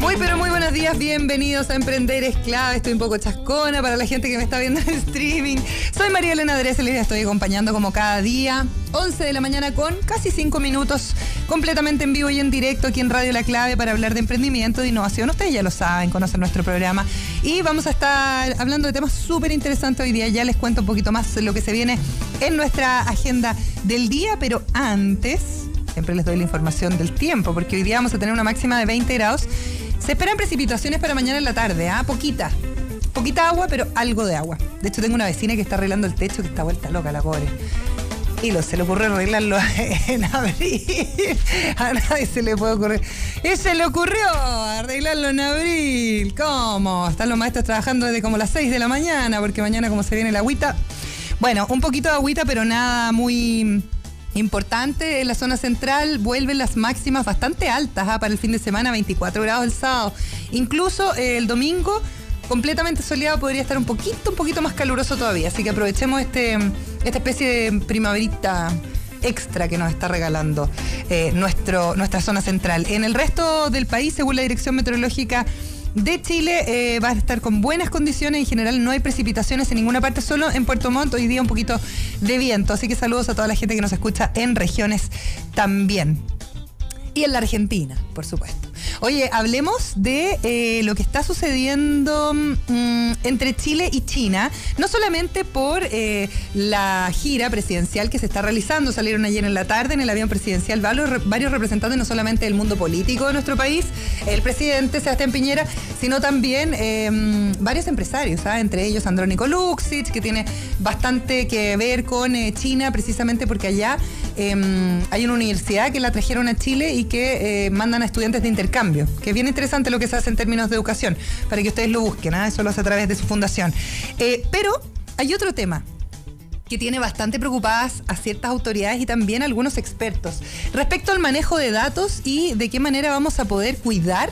Muy pero muy buenos días, bienvenidos a Emprender es clave. Estoy un poco chascona para la gente que me está viendo en streaming. Soy María Elena Dresel y les estoy acompañando como cada día, 11 de la mañana con casi 5 minutos, completamente en vivo y en directo aquí en Radio La Clave para hablar de emprendimiento, de innovación. Ustedes ya lo saben, conocen nuestro programa y vamos a estar hablando de temas súper interesantes hoy día. Ya les cuento un poquito más lo que se viene en nuestra agenda del día, pero antes siempre les doy la información del tiempo, porque hoy día vamos a tener una máxima de 20 grados. Se esperan precipitaciones para mañana en la tarde, ¿ah? Poquita. Poquita agua, pero algo de agua. De hecho, tengo una vecina que está arreglando el techo que está vuelta loca, la pobre. Y se le ocurrió arreglarlo en abril. A nadie se le puede ocurrir. Se le ocurrió arreglarlo en abril. ¿Cómo? Están los maestros trabajando desde como las 6 de la mañana, porque mañana como se viene la agüita. Bueno, un poquito de agüita, pero nada muy Importante, en la zona central vuelven las máximas bastante altas ¿ah? para el fin de semana, 24 grados el sábado. Incluso eh, el domingo, completamente soleado, podría estar un poquito, un poquito más caluroso todavía. Así que aprovechemos este, esta especie de primaverita extra que nos está regalando eh, nuestro, nuestra zona central. En el resto del país, según la Dirección Meteorológica de Chile eh, va a estar con buenas condiciones. En general no hay precipitaciones en ninguna parte, solo en Puerto Montt hoy día un poquito de viento. Así que saludos a toda la gente que nos escucha en regiones también. Y en la Argentina, por supuesto. Oye, hablemos de eh, lo que está sucediendo mm, entre Chile y China, no solamente por eh, la gira presidencial que se está realizando, salieron ayer en la tarde en el avión presidencial varios, representantes no solamente del mundo político de nuestro país, el presidente Sebastián Piñera, sino también em, varios empresarios, ¿ah? entre ellos Andrónico Luxich, que tiene bastante que ver con eh, China, precisamente porque allá em, hay una universidad que la trajeron a Chile y que mandan a estudiantes de intercambio que es bien interesante lo que se hace en términos de educación, para que ustedes lo busquen, ¿ah? eso lo hace a través de su fundación. Eh, pero hay otro tema que tiene bastante preocupadas a ciertas autoridades y también a algunos expertos respecto al manejo de datos y de qué manera vamos a poder cuidar,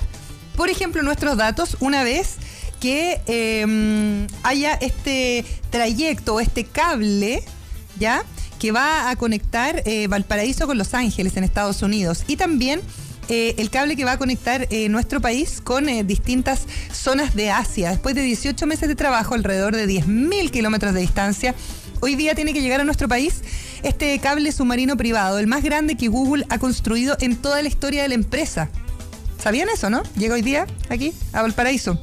por ejemplo, nuestros datos una vez que em, haya este trayecto o este cable, ¿ya? Que va a conectar eh, Valparaíso con Los Ángeles en Estados Unidos y también eh, el cable que va a conectar eh, nuestro país con eh, distintas zonas de Asia. Después de 18 meses de trabajo, alrededor de 10.000 kilómetros de distancia, hoy día tiene que llegar a nuestro país este cable submarino privado, el más grande que Google ha construido en toda la historia de la empresa. ¿Sabían eso, no? Llega hoy día aquí, a Valparaíso.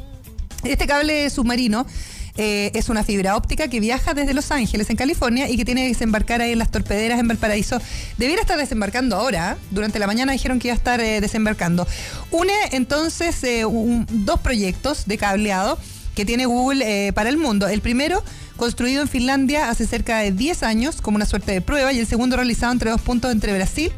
Este cable submarino eh, es una fibra óptica que viaja desde Los Ángeles, en California, y que tiene que desembarcar ahí en las torpederas en Valparaíso. Debiera estar desembarcando ahora. ¿eh? Durante la mañana dijeron que iba a estar eh, desembarcando. Une entonces dos proyectos de cableado que tiene Google para el mundo. El primero construido en Finlandia hace cerca de 10 años como una suerte de prueba y el segundo realizado entre dos puntos entre Brasil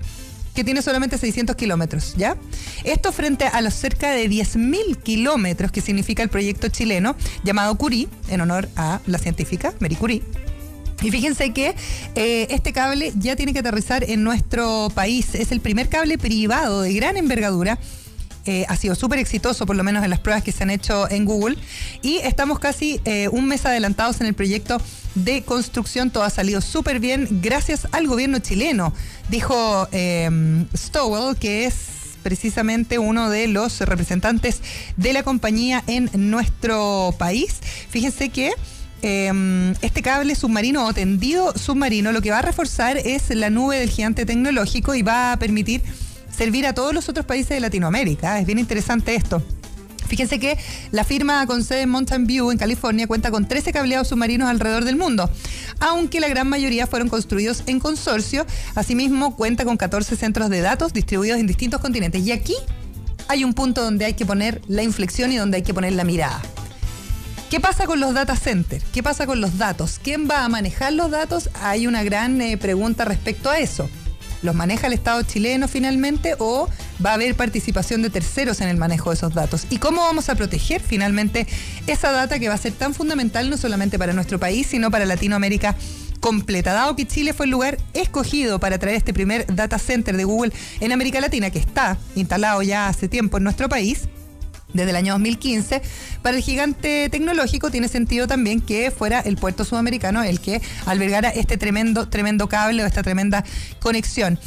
que tiene solamente 600 kilómetros, ¿ya? Esto frente a los cerca de 10.000 kilómetros que significa el proyecto chileno llamado Curie, en honor a la científica Marie Curie. Y fíjense que eh, este cable ya tiene que aterrizar en nuestro país. Es el primer cable privado de gran envergadura ha sido súper exitoso, por lo menos en las pruebas que se han hecho en Google. Y estamos casi eh, un mes adelantados en el proyecto de construcción. Todo ha salido súper bien gracias al gobierno chileno, dijo eh, Stowell, que es precisamente uno de los representantes de la compañía en nuestro país. Fíjense que este cable submarino o tendido submarino lo que va a reforzar es la nube del gigante tecnológico y va a permitir servir a todos los otros países de Latinoamérica. Es bien interesante esto. Fíjense que la firma con sede en Mountain View, en California, cuenta con 13 cableados submarinos alrededor del mundo, aunque la gran mayoría fueron construidos en consorcio. Asimismo, cuenta con 14 centros de datos distribuidos en distintos continentes. Y aquí hay un punto donde hay que poner la inflexión y donde hay que poner la mirada. ¿Qué pasa con los data centers? ¿Qué pasa con los datos? ¿Quién va a manejar los datos? Hay una gran eh, pregunta respecto a eso. ¿Los maneja el Estado chileno finalmente o va a haber participación de terceros en el manejo de esos datos? ¿Y cómo vamos a proteger finalmente esa data que va a ser tan fundamental no solamente para nuestro país, sino para Latinoamérica? completa, dado que Chile fue el lugar escogido para traer este primer data center de Google en América Latina, que está instalado ya hace tiempo en nuestro país, desde el año 2015. Para el gigante tecnológico tiene sentido también que fuera el puerto sudamericano el que albergara este tremendo, tremendo cable o esta tremenda conexión.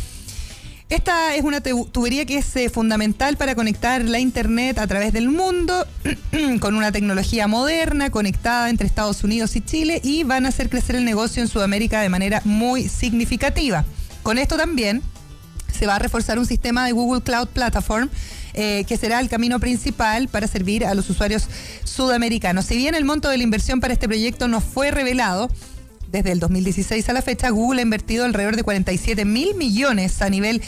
Esta es una tubería que es eh, fundamental para conectar la Internet a través del mundo con una tecnología moderna conectada entre Estados Unidos y Chile y van a hacer crecer el negocio en Sudamérica de manera muy significativa. Con esto también se va a reforzar un sistema de Google Cloud Platform eh, que será el camino principal para servir a los usuarios sudamericanos. Si bien el monto de la inversión para este proyecto no fue revelado, desde el 2016 a la fecha, Google ha invertido alrededor de 47 mil millones a nivel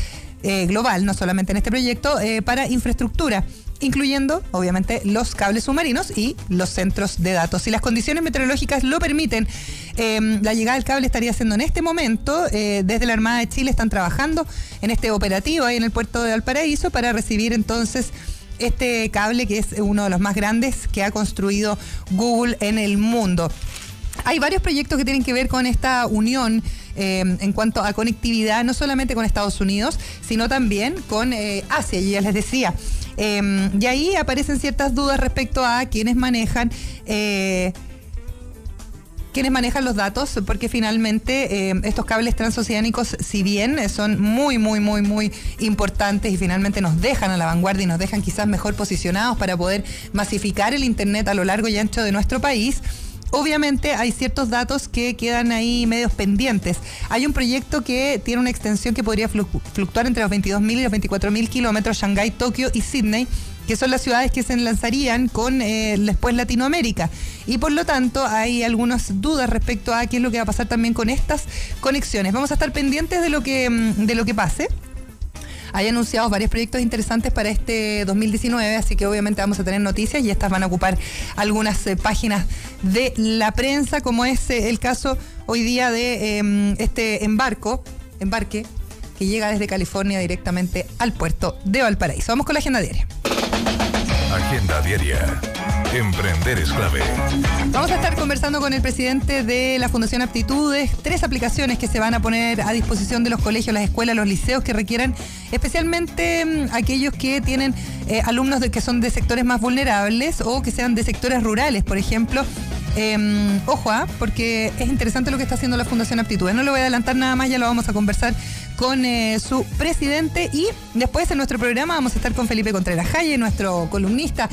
eh, global, no solamente en este proyecto, eh, para infraestructura incluyendo obviamente los cables submarinos y los centros de datos. Si las condiciones meteorológicas lo permiten, em, la llegada del cable estaría siendo en este momento, eh, desde la Armada de Chile están trabajando en este operativo ahí en el puerto de Valparaíso para recibir entonces este cable que es uno de los más grandes que ha construido Google en el mundo. Hay varios proyectos que tienen que ver con esta unión eh, en cuanto a conectividad, no solamente con Estados Unidos, sino también con eh, Asia, y ya les decía. Eh, y ahí aparecen ciertas dudas respecto a quienes manejan quienes manejan los datos, porque finalmente estos cables transoceánicos, si bien son muy, muy, muy, muy importantes y finalmente nos dejan a la vanguardia y nos dejan quizás mejor posicionados para poder masificar el Internet a lo largo y ancho de nuestro país, obviamente hay ciertos datos que quedan ahí medios pendientes. Hay un proyecto que tiene una extensión que podría fluctuar entre los 22.000 y los 24.000 kilómetros, Shanghái, Tokio y Sydney que son las ciudades que se lanzarían con eh, después Latinoamérica. Y por lo tanto hay algunas dudas respecto a qué es lo que va a pasar también con estas conexiones. Vamos a estar pendientes de lo que, mm, de lo que pase hay anunciado varios proyectos interesantes para este 2019, así que obviamente vamos a tener noticias y estas van a ocupar algunas eh, páginas de la prensa, como es eh, el caso hoy día de em, este embarco, embarque que llega desde California directamente al puerto de Valparaíso. Vamos con la agenda diaria. Agenda diaria. Emprender es clave. Vamos a estar conversando con el presidente de la Fundación Aptitudes, tres aplicaciones que se van a poner a disposición de los colegios, las escuelas, los liceos que requieran, especialmente mm, aquellos que tienen eh, alumnos de, que son de sectores más vulnerables o que sean de sectores rurales, por ejemplo. Em, ojo, ¿ah? porque es interesante lo que está haciendo la Fundación Aptitudes. No lo voy a adelantar nada más, ya lo vamos a conversar con eh, su presidente y después en nuestro programa vamos a estar con Felipe Contreras Jaye, nuestro columnista,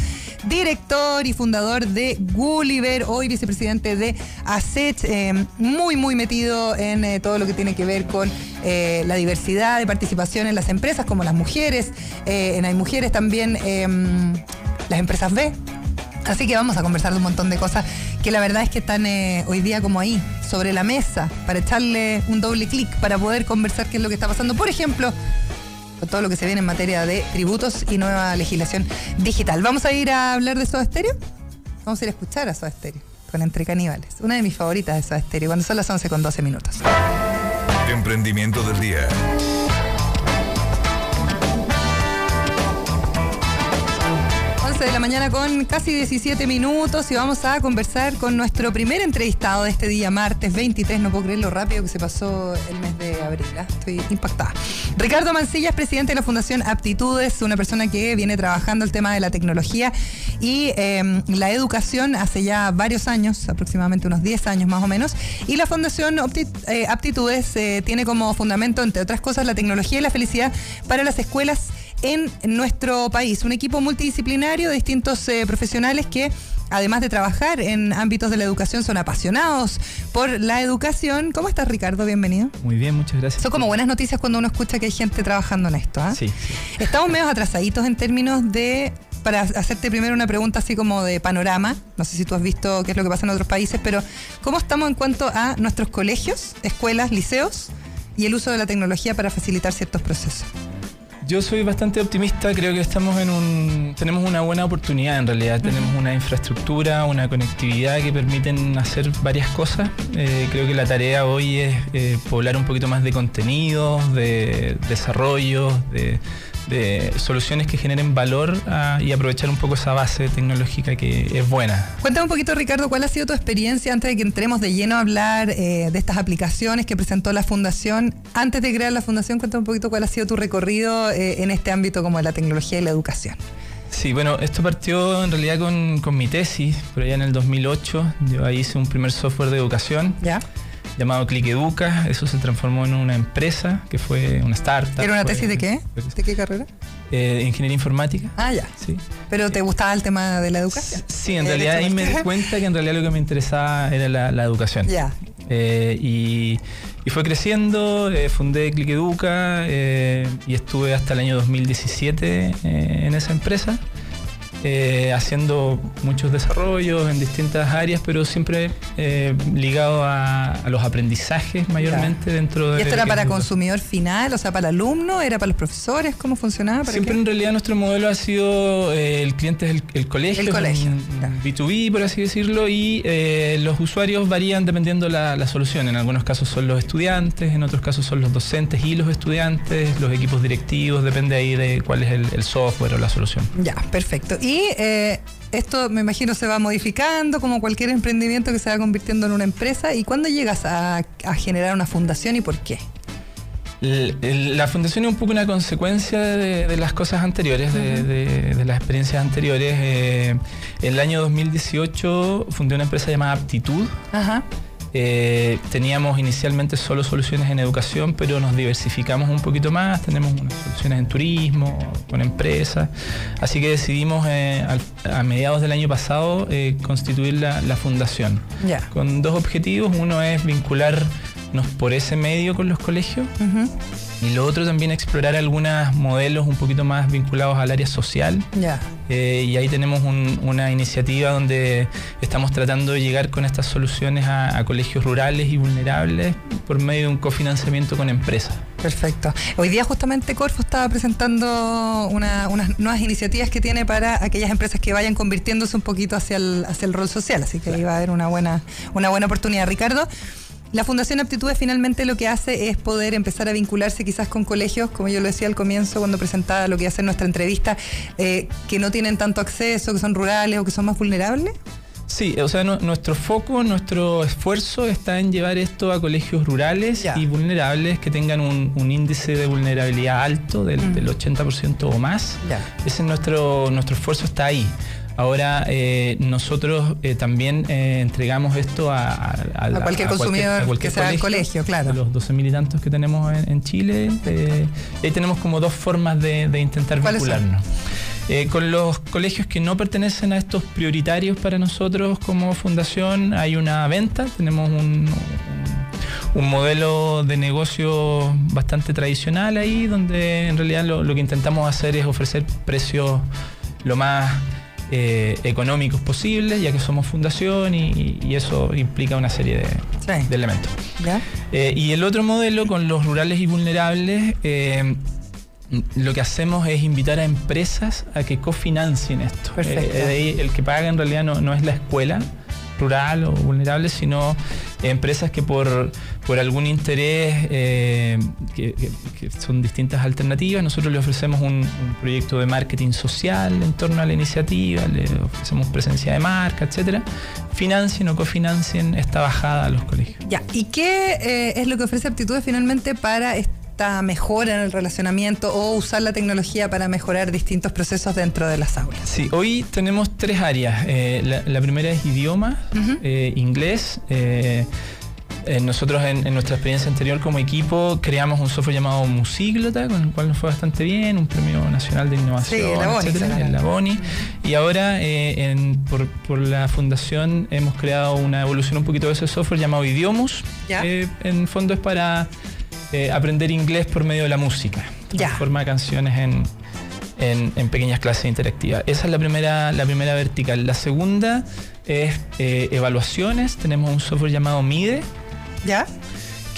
director y fundador de Gulliver, hoy vicepresidente de ASET, em, muy, muy metido en eh, todo lo que tiene que ver con eh, la diversidad de participación en las empresas, como las mujeres, en hay mujeres también, em, las empresas B, Así que vamos a conversar de un montón de cosas que la verdad es que están eh, hoy día como ahí, sobre la mesa, para echarle un doble clic, para poder conversar qué es lo que está pasando. Por ejemplo, con todo lo que se viene en materia de tributos y nueva legislación digital. ¿Vamos a ir a hablar de Soda Stereo? Vamos a ir a escuchar a Soda Stereo con Entre Caníbales. Una de mis favoritas de Soda Stereo, cuando son las 11 con 12 minutos. Emprendimiento del día. De la mañana con casi 17 minutos y vamos a conversar con nuestro primer entrevistado de este día, martes 23. No puedo creer lo rápido que se pasó el mes de abril. ¿ah? Estoy impactada. Ricardo Mancilla es presidente de la Fundación Aptitudes, una persona que viene trabajando el tema de la tecnología y em, la educación hace ya varios años, aproximadamente unos 10 años más o menos. Y la Fundación eh, Aptitudes eh, tiene como fundamento, entre otras cosas, la tecnología y la felicidad para las escuelas en nuestro país. Un equipo multidisciplinario de distintos eh, profesionales que además de trabajar en ámbitos de la educación, son apasionados por la educación. ¿Cómo estás, Ricardo? Bienvenido. Muy bien, muchas gracias. Son como buenas noticias cuando uno escucha que hay gente trabajando en esto. ¿ah? Sí, Estamos medio atrasaditos en términos de para hacerte primero una pregunta así como de panorama, no sé si tú has visto qué es lo que pasa en otros países, pero ¿cómo estamos en cuanto a nuestros colegios, escuelas, liceos y el uso de la tecnología para facilitar ciertos procesos? Yo soy bastante optimista, creo que estamos en un tenemos una buena oportunidad en realidad, tenemos una infraestructura, una conectividad que permiten hacer varias cosas. Eh, creo que la tarea hoy es eh, poblar un poquito más de contenidos, de desarrollos, de de soluciones que generen valor ah, y aprovechar un poco esa base tecnológica que es buena. Cuéntame un poquito, Ricardo, ¿cuál ha sido tu experiencia antes de que entremos de lleno a hablar eh, de estas aplicaciones que presentó la Fundación? Antes de crear la Fundación, cuéntame un poquito cuál ha sido tu recorrido eh, en este ámbito como la tecnología y la educación. Sí, bueno, esto partió en realidad con, con mi tesis, pero ya en el 2008 yo ahí hice un primer software de educación. ¿Ya? Llamado Click Educa. Eso se transformó en una empresa que fue una startup. ¿Era una fue- tesis de qué? ¿De qué carrera? eh, ingeniería informática. Ah, ya. Sí. ¿Pero te gustaba el tema de la educación? Sí, en Eh, realidad ahí me di cuenta que en realidad lo que me interesaba era la, la educación. Ya. Eh, y, y fue creciendo, eh, fundé Click Educa eh, y estuve hasta el año 2017 eh, en esa empresa, eh, haciendo muchos desarrollos en distintas áreas, pero siempre eh, ligado a, a los aprendizajes mayormente dentro de... ¿Y esto era para consumidor final, o sea, para alumno? ¿Era para los profesores? ¿Cómo funcionaba? ¿Para Siempre qué? en realidad nuestro modelo ha sido eh, el cliente es el, el colegio, El colegio, un ya. B2B por así decirlo, y eh, los usuarios varían dependiendo la, la solución. En algunos casos son los estudiantes, en otros casos son los docentes y los estudiantes, los equipos directivos, depende ahí de cuál es el, el software o la solución. Ya, perfecto. Y eh, esto me imagino se va modificando como cualquier emprendimiento que se va convirtiendo en una empresa. ¿Y cuándo llegas a, a generar una fundación y por qué? La fundación es un poco una consecuencia de, de las cosas anteriores, de, de- de las experiencias anteriores. Eh, en el año 2018 fundé una empresa llamada Aptitud. Ajá. Eh, teníamos inicialmente solo soluciones en educación, pero nos diversificamos un poquito más. Tenemos unas soluciones en turismo, con empresas. Así que decidimos eh, a mediados del año pasado eh, constituir la, la fundación. Ya. Con dos objetivos. Uno es vincularnos por ese medio con los colegios. Y lo otro también explorar algunos modelos un poquito más vinculados al área social. Ya. Eh, y ahí tenemos un- una iniciativa donde estamos tratando de llegar con estas soluciones a, a colegios rurales y vulnerables por medio de un cofinanciamiento con empresas. Perfecto. Hoy día justamente Corfo estaba presentando una- unas nuevas iniciativas que tiene para aquellas empresas que vayan convirtiéndose un poquito hacia el, hacia el rol social, así que ahí va a haber una buena, una buena oportunidad. Ricardo, la Fundación Aptitudes finalmente lo que hace es poder empezar a vincularse quizás con colegios, como yo lo decía al comienzo cuando presentaba lo que iba a ser nuestra entrevista, eh, que no tienen tanto acceso, que son rurales o que son más vulnerables. Sí, o sea, no- nuestro foco, nuestro esfuerzo está en llevar esto a colegios rurales y vulnerables que tengan un, un índice de vulnerabilidad alto del, Mm. del 80% o más. Ese es nuestro, nuestro esfuerzo está ahí. Ahora eh, nosotros eh, también eh, entregamos esto a, a- cualquier consumidor que sea del colegio, claro. Los 12.000 y tantos que tenemos en, en Chile. y ahí tenemos como dos formas de, de intentar vincularnos. Eh, con los colegios que no pertenecen a estos prioritarios para nosotros como fundación hay una venta, tenemos un, un- un modelo de negocio bastante tradicional ahí, donde en realidad lo, lo que intentamos hacer es ofrecer precios lo más eh, económicos posibles, ya que somos fundación y, y eso implica una serie de, Sí. de elementos. Eh, y el otro modelo con los rurales y vulnerables, eh, lo que hacemos es invitar a empresas a que cofinancien esto. Perfecto. El que paga en realidad no, no es la escuela rural o vulnerable, sino empresas que por, por algún interés, eh, que, son distintas alternativas, nosotros le ofrecemos un, proyecto de marketing social en torno a la iniciativa, le ofrecemos presencia de marca, etcétera. Financien o cofinancien esta bajada a los colegios. Ya, ¿y qué eh, es lo que ofrece Aptitudes finalmente para esta mejora en el relacionamiento o usar la tecnología para mejorar distintos procesos dentro de las aulas? Sí, hoy tenemos tres áreas. Eh, la, la primera es idioma, eh, inglés. eh, eh, nosotros en, en nuestra experiencia anterior como equipo creamos un software llamado Musíglota, con el cual nos fue bastante bien, un premio nacional de innovación, Sí, etcétera, se ganó. el Aboni. Y ahora eh, en- por, por la fundación hemos creado una evolución un poquito de ese software llamado Idiomus. Que en fondo es para eh, aprender inglés por medio de la música. Ya. Transforma canciones en, en, en pequeñas clases interactivas. Esa es la primera, la primera vertical. La segunda es eh, evaluaciones. Tenemos un software llamado MIDE ¿Ya?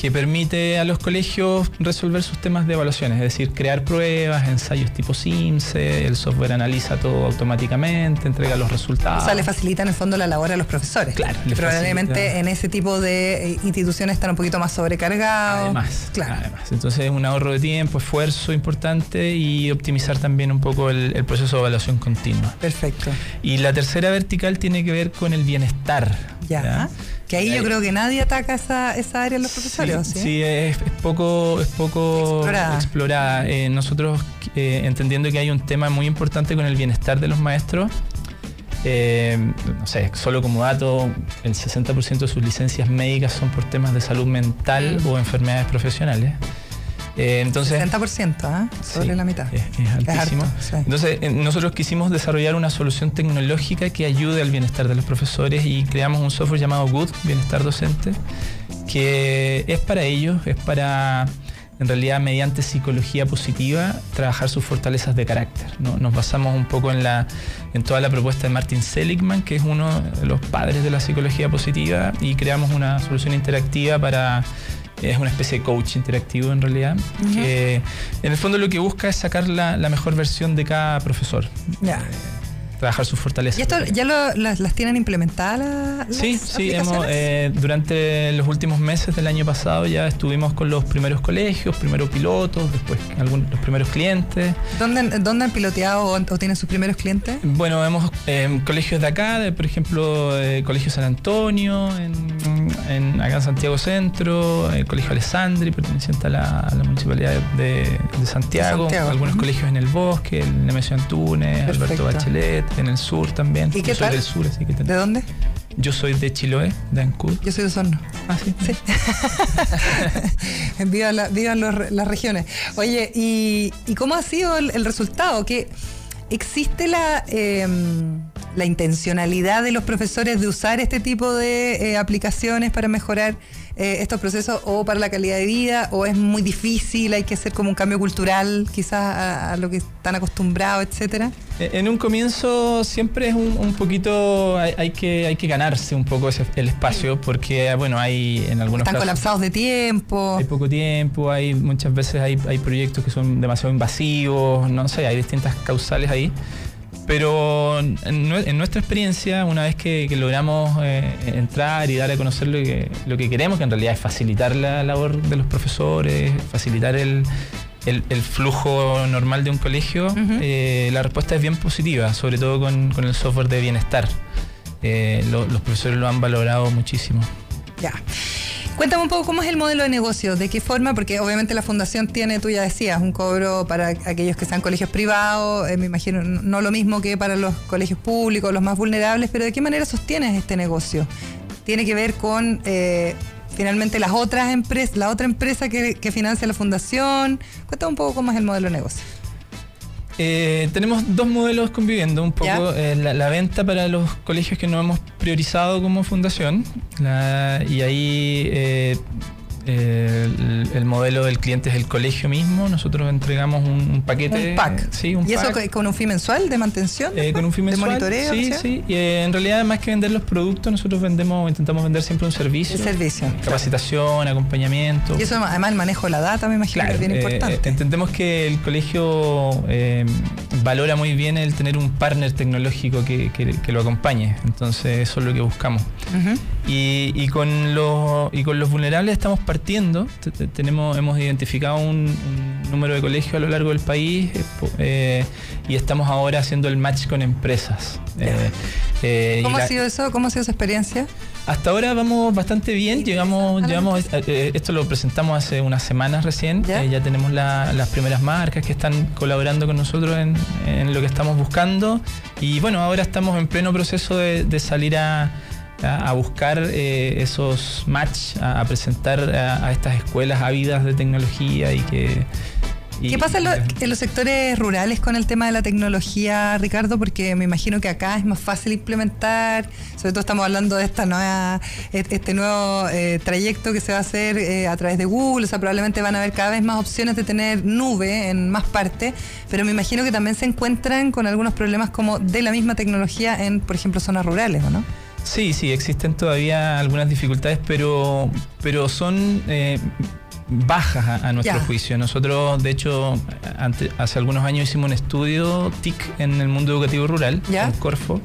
Que permite a los colegios resolver sus temas de evaluaciones, es decir, crear pruebas, ensayos tipo SIMSE, el software analiza todo automáticamente, entrega los resultados. O sea, le facilita en el fondo la labor a los profesores. Claro, le Probablemente facilita. en ese tipo de eh, instituciones están un poquito más sobrecargados. Además, Claro. además. Entonces es un ahorro de tiempo, esfuerzo importante y optimizar también un poco el, el proceso de evaluación continua. Perfecto. Y la tercera vertical tiene que ver con el bienestar. Ya. Que ahí yo creo que nadie ataca esa, esa área en los profesores, ¿sí? Sí, sí, es, es poco, es poco Explorada. explorada. Eh, nosotros, eh, entendiendo que hay un tema muy importante con el bienestar de los maestros, Eh, no sé, solo como dato, el 60% de sus licencias médicas son por temas de salud mental Mm. o enfermedades profesionales. Eh, entonces, 60%, ¿ah? Sobre Sí, la mitad. Es, es altísimo. harto, sí. Entonces, eh, nosotros quisimos desarrollar una solución tecnológica que ayude al bienestar de los profesores y creamos un software llamado Good, Bienestar Docente, que es para ellos, es para, en realidad, mediante psicología positiva, trabajar sus fortalezas de carácter. ¿no? Nos basamos un poco en, la, en toda la propuesta de Martin Seligman, que es uno de los padres de la psicología positiva, y creamos una solución interactiva para es una especie de coach interactivo en realidad, que en el fondo lo que busca es sacar la, la mejor versión de cada profesor, Ya. Trabajar sus fortalezas. ¿Y esto ya lo- las, las tienen implementadas la- las Sí, sí, hemos, eh, durante los últimos meses del año pasado ya estuvimos con los primeros colegios, primero pilotos, después algunos, los primeros clientes. ¿Dónde, ¿Dónde han piloteado o, o tienen sus primeros clientes? Bueno, vemos eh, colegios de acá, de, por ejemplo, eh, Colegio San Antonio, en, en- acá en Santiago Centro, el Colegio Alessandri, perteneciente a la, a la Municipalidad de, de Santiago, Santiago, algunos colegios en el Bosque, el Nemesio Antunes, Perfecto. Alberto Bachelet, en el sur también. ¿Y qué Yo soy tal? del sur, así que ¿De dónde? yo soy de Chiloé, de Ancud. Yo soy de Osorno. Ah, sí. Sí. viva la- los- las regiones. Oye, ¿y, y cómo ha sido el, el resultado? ¿Que existe la, eh, la intencionalidad de los profesores de usar este tipo de eh, aplicaciones para mejorar eh, estos procesos o para la calidad de vida? ¿O es muy difícil? ¿Hay que hacer como un cambio cultural quizás a, a lo que están acostumbrados, etcétera? Eh, En un comienzo siempre es un, un poquito, hay, hay que, hay que ganarse un poco ese- el espacio porque, bueno, hay en algunos Están casos... colapsados de tiempo. Hay poco tiempo, hay muchas veces hay, hay proyectos que son demasiado invasivos, no sé, hay distintas causales ahí. Pero en, nue- en nuestra experiencia, una vez que, que logramos eh, entrar y dar a conocer lo que, lo que queremos, que en realidad es facilitar la labor de los profesores, facilitar el, el- el flujo normal de un colegio, eh, la respuesta es bien positiva, sobre todo con, con el software de bienestar. Eh, lo- los profesores lo han valorado muchísimo. Ya. Cuéntame un poco cómo es el modelo de negocio, de qué forma, porque obviamente la fundación tiene, tú ya decías, un cobro para aquellos que sean colegios privados, eh, me imagino no lo mismo que para los colegios públicos, los más vulnerables, pero ¿de qué manera sostienes este negocio? Tiene que ver con eh, finalmente las otras empresas, la otra empresa que, que financia la fundación. Cuéntame un poco cómo es el modelo de negocio. Eh, tenemos dos modelos conviviendo, un poco. Eh, la, la venta para los colegios que no hemos priorizado como fundación. La- y ahí eh, el, el modelo del cliente es el colegio mismo, nosotros entregamos un, un paquete. Un pack. eh, sí, un ¿Y eso pack. con un fee mensual de mantención? eh, con un fin ¿De mensual. monitoreo, Sí, ¿sí? sí. Y, eh, en realidad, más que vender los productos, nosotros vendemos, intentamos vender siempre un servicio. El servicio, claro. Capacitación, acompañamiento. Y eso además el manejo de la data me imagino que es bien importante. entendemos que el colegio valora muy bien el tener un partner tecnológico que, que- que lo acompañe. Entonces eso es lo que buscamos. Y, y con los, y con los vulnerables estamos partiendo. T- t- Tenemos, hemos identificado un, un número de colegios a lo largo del país eh, eh, y estamos ahora haciendo el match con empresas. Eh, eh, ¿Cómo la- ha sido eso? ¿Cómo ha sido esa experiencia? hasta ahora vamos bastante bien. Llegamos, llegamos esto lo presentamos hace unas semanas recién. ¿Ya? Ya tenemos la- las primeras marcas que están colaborando con nosotros en, en lo que estamos buscando. Y bueno, ahora estamos en pleno proceso de, de salir a, a- buscar eh, esos match, a, presentar a, estas escuelas ávidas de tecnología y que. ¿Qué pasa en, lo- en los sectores rurales con el tema de la tecnología, Ricardo? Porque me imagino que acá es más fácil implementar, sobre todo estamos hablando de esta nueva, et- este nuevo eh, trayecto que se va a hacer eh, a través de Google, o sea, probablemente van a haber cada vez más opciones de tener nube en más partes, pero me imagino que también se encuentran con algunos problemas como de la misma tecnología en, por ejemplo, zonas rurales, ¿o no? Sí, sí, existen todavía algunas dificultades, pero, pero son eh, bajas a, a nuestro Ya. juicio. Nosotros, de hecho, ante- hace algunos años hicimos un estudio TIC en el mundo educativo rural, Ya. en Corfo,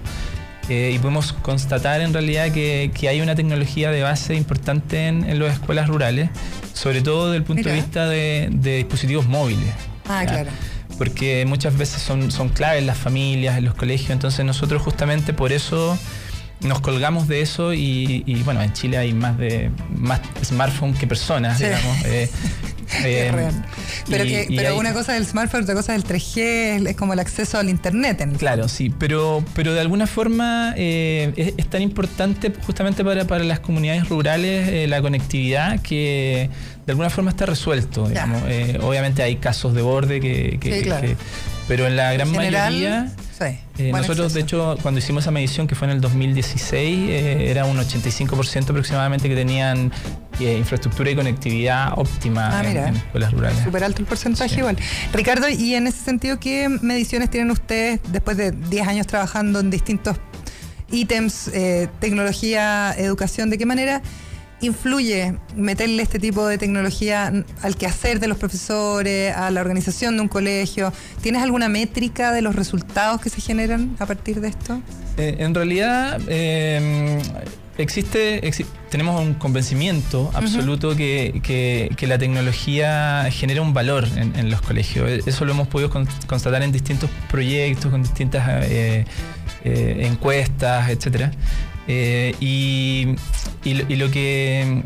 eh, y podemos constatar en realidad que, que hay una tecnología de base importante en, en las escuelas rurales, sobre todo desde el punto de vista de, de dispositivos móviles. Ah, ¿ya? claro. porque muchas veces son, son claves en las familias, en los colegios, entonces nosotros justamente por eso nos colgamos de eso y, y, bueno, en Chile hay más de más smartphones que personas, Sí. digamos. eh, eh. Pero, y- que, pero hay- una cosa del smartphone, otra cosa del 3G, es, como el acceso al internet. En el Claro, sí, pero, pero de alguna forma eh, es, es tan importante justamente para, para las comunidades rurales eh, la conectividad que de alguna forma está resuelto. Digamos. Obviamente hay casos de borde que, que- Sí, claro. que- pero en la gran En general, mayoría... sí, Eh, nosotros, de hecho, cuando hicimos esa medición, que fue en el 2016, eh, era un 85% aproximadamente que tenían eh, infraestructura y conectividad óptima Ah, en, escuelas rurales. Súper alto el porcentaje Sí. igual. Ricardo, y en ese sentido, ¿qué mediciones tienen ustedes después de 10 años trabajando en distintos ítems, eh, tecnología, educación? ¿De qué manera influye meterle este tipo de tecnología al quehacer de los profesores, a la organización de un colegio? ¿Tienes alguna métrica de los resultados que se generan a partir de esto? Eh, en realidad, eh, existe, exi- tenemos un convencimiento absoluto que, que- que la tecnología genera un valor en, en los colegios. E- Eso lo hemos podido con- constatar en distintos proyectos, con distintas eh, encuestas, etcétera. Eh, y, y lo- y lo que